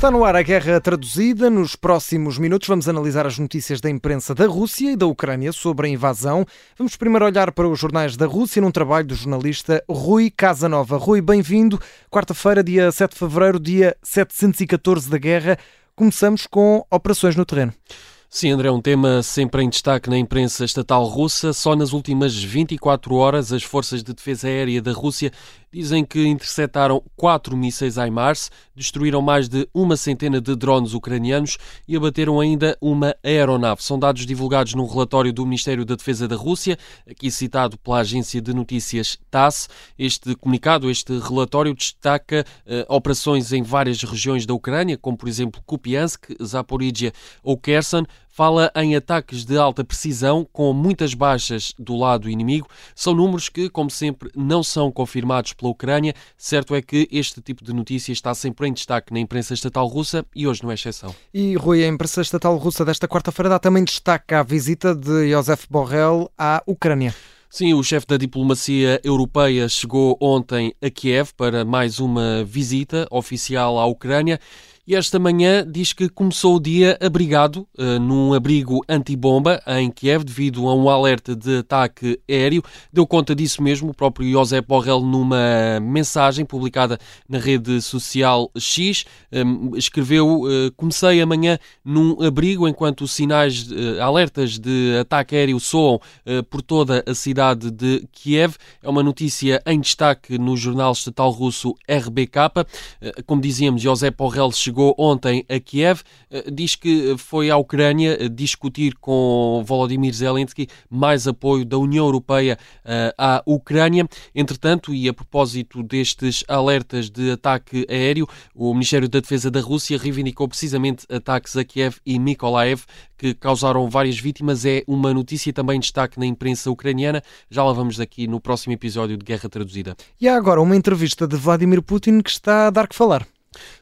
Está no ar a guerra traduzida. Nos próximos minutos vamos analisar as notícias da imprensa da Rússia e da Ucrânia sobre a invasão. Vamos primeiro olhar para os jornais da Rússia num trabalho do jornalista Rui Casanova. Rui, bem-vindo. Quarta-feira, dia 7 de fevereiro, dia 714 da guerra. Começamos com operações no terreno. Sim, André, um tema sempre em destaque na imprensa estatal russa. Só nas últimas 24 horas, as forças de defesa aérea da Rússia dizem que interceptaram quatro mísseis HIMARS, destruíram mais de uma centena de drones ucranianos e abateram ainda uma aeronave. São dados divulgados num relatório do Ministério da Defesa da Rússia, aqui citado pela agência de notícias TASS. Este comunicado, este relatório, destaca eh, operações em várias regiões da Ucrânia, como por exemplo Kupiansk, Zaporizhia ou Kherson, fala em ataques de alta precisão com muitas baixas do lado inimigo. São números que, como sempre, não são confirmados pela Ucrânia. Certo é que este tipo de notícia está sempre em destaque na imprensa estatal russa e hoje não é exceção. E, Rui, a imprensa estatal russa desta quarta-feira dá também destaque à visita de Josef Borrell à Ucrânia. Sim, o chefe da diplomacia europeia chegou ontem a Kiev para mais uma visita oficial à Ucrânia e esta manhã diz que começou o dia abrigado uh, num abrigo antibomba em Kiev devido a um alerta de ataque aéreo. Deu conta disso mesmo o próprio José Borrell numa mensagem publicada na rede social X. Um, escreveu: uh, Comecei amanhã num abrigo enquanto sinais, uh, alertas de ataque aéreo soam por toda a cidade de Kiev. É uma notícia em destaque no jornal estatal russo RBK. como dizíamos, José Borrell chegou chegou ontem a Kiev, eh, diz que foi à Ucrânia eh, discutir com Volodymyr Zelensky mais apoio da União Europeia eh, à Ucrânia. Entretanto, e a propósito destes alertas de ataque aéreo, o Ministério da Defesa da Rússia reivindicou precisamente ataques a Kiev e Mykolaiv que causaram várias vítimas. É uma notícia também destaque na imprensa ucraniana. Já lá vamos aqui no próximo episódio de Guerra Traduzida. E há agora uma entrevista de Vladimir Putin que está a dar que falar.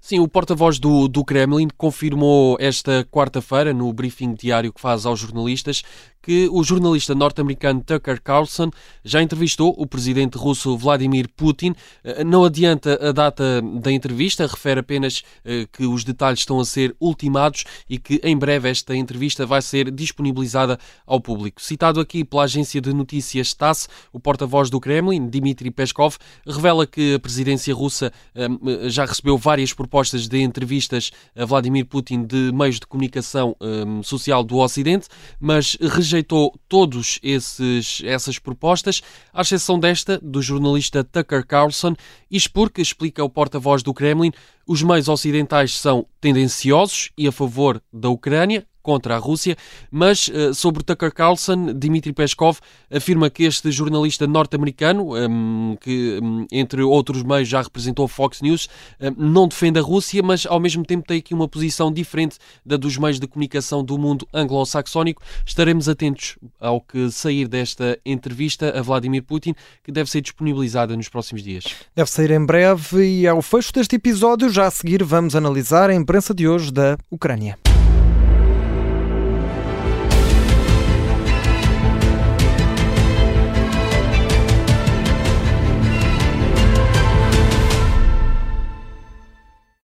Sim, o porta-voz do, do Kremlin confirmou esta quarta-feira, no briefing diário que faz aos jornalistas, que o jornalista norte-americano Tucker Carlson já entrevistou o presidente russo Vladimir Putin. Eh, não adianta a data da entrevista, refere apenas eh, que os detalhes estão a ser ultimados e que em breve esta entrevista vai ser disponibilizada ao público. Citado aqui pela agência de notícias TASS, o porta-voz do Kremlin, Dmitry Peskov, revela que a presidência russa eh, já recebeu várias propostas de entrevistas a Vladimir Putin de meios de comunicação social do Ocidente, mas rejeitou todos esses essas propostas, à exceção desta do jornalista Tucker Carlson, isto porque, explica o porta-voz do Kremlin, os meios ocidentais são tendenciosos e a favor da Ucrânia, contra a Rússia, mas uh, sobre Tucker Carlson, Dmitry Peskov afirma que este jornalista norte-americano, um, que um, entre outros meios já representou Fox News, um, não defende a Rússia, mas ao mesmo tempo tem aqui uma posição diferente da dos meios de comunicação do mundo anglo-saxónico. Estaremos atentos ao que sair desta entrevista a Vladimir Putin, que deve ser disponibilizada nos próximos dias. Deve sair em breve e ao fecho deste episódio, já a seguir, vamos analisar a imprensa de hoje da Ucrânia.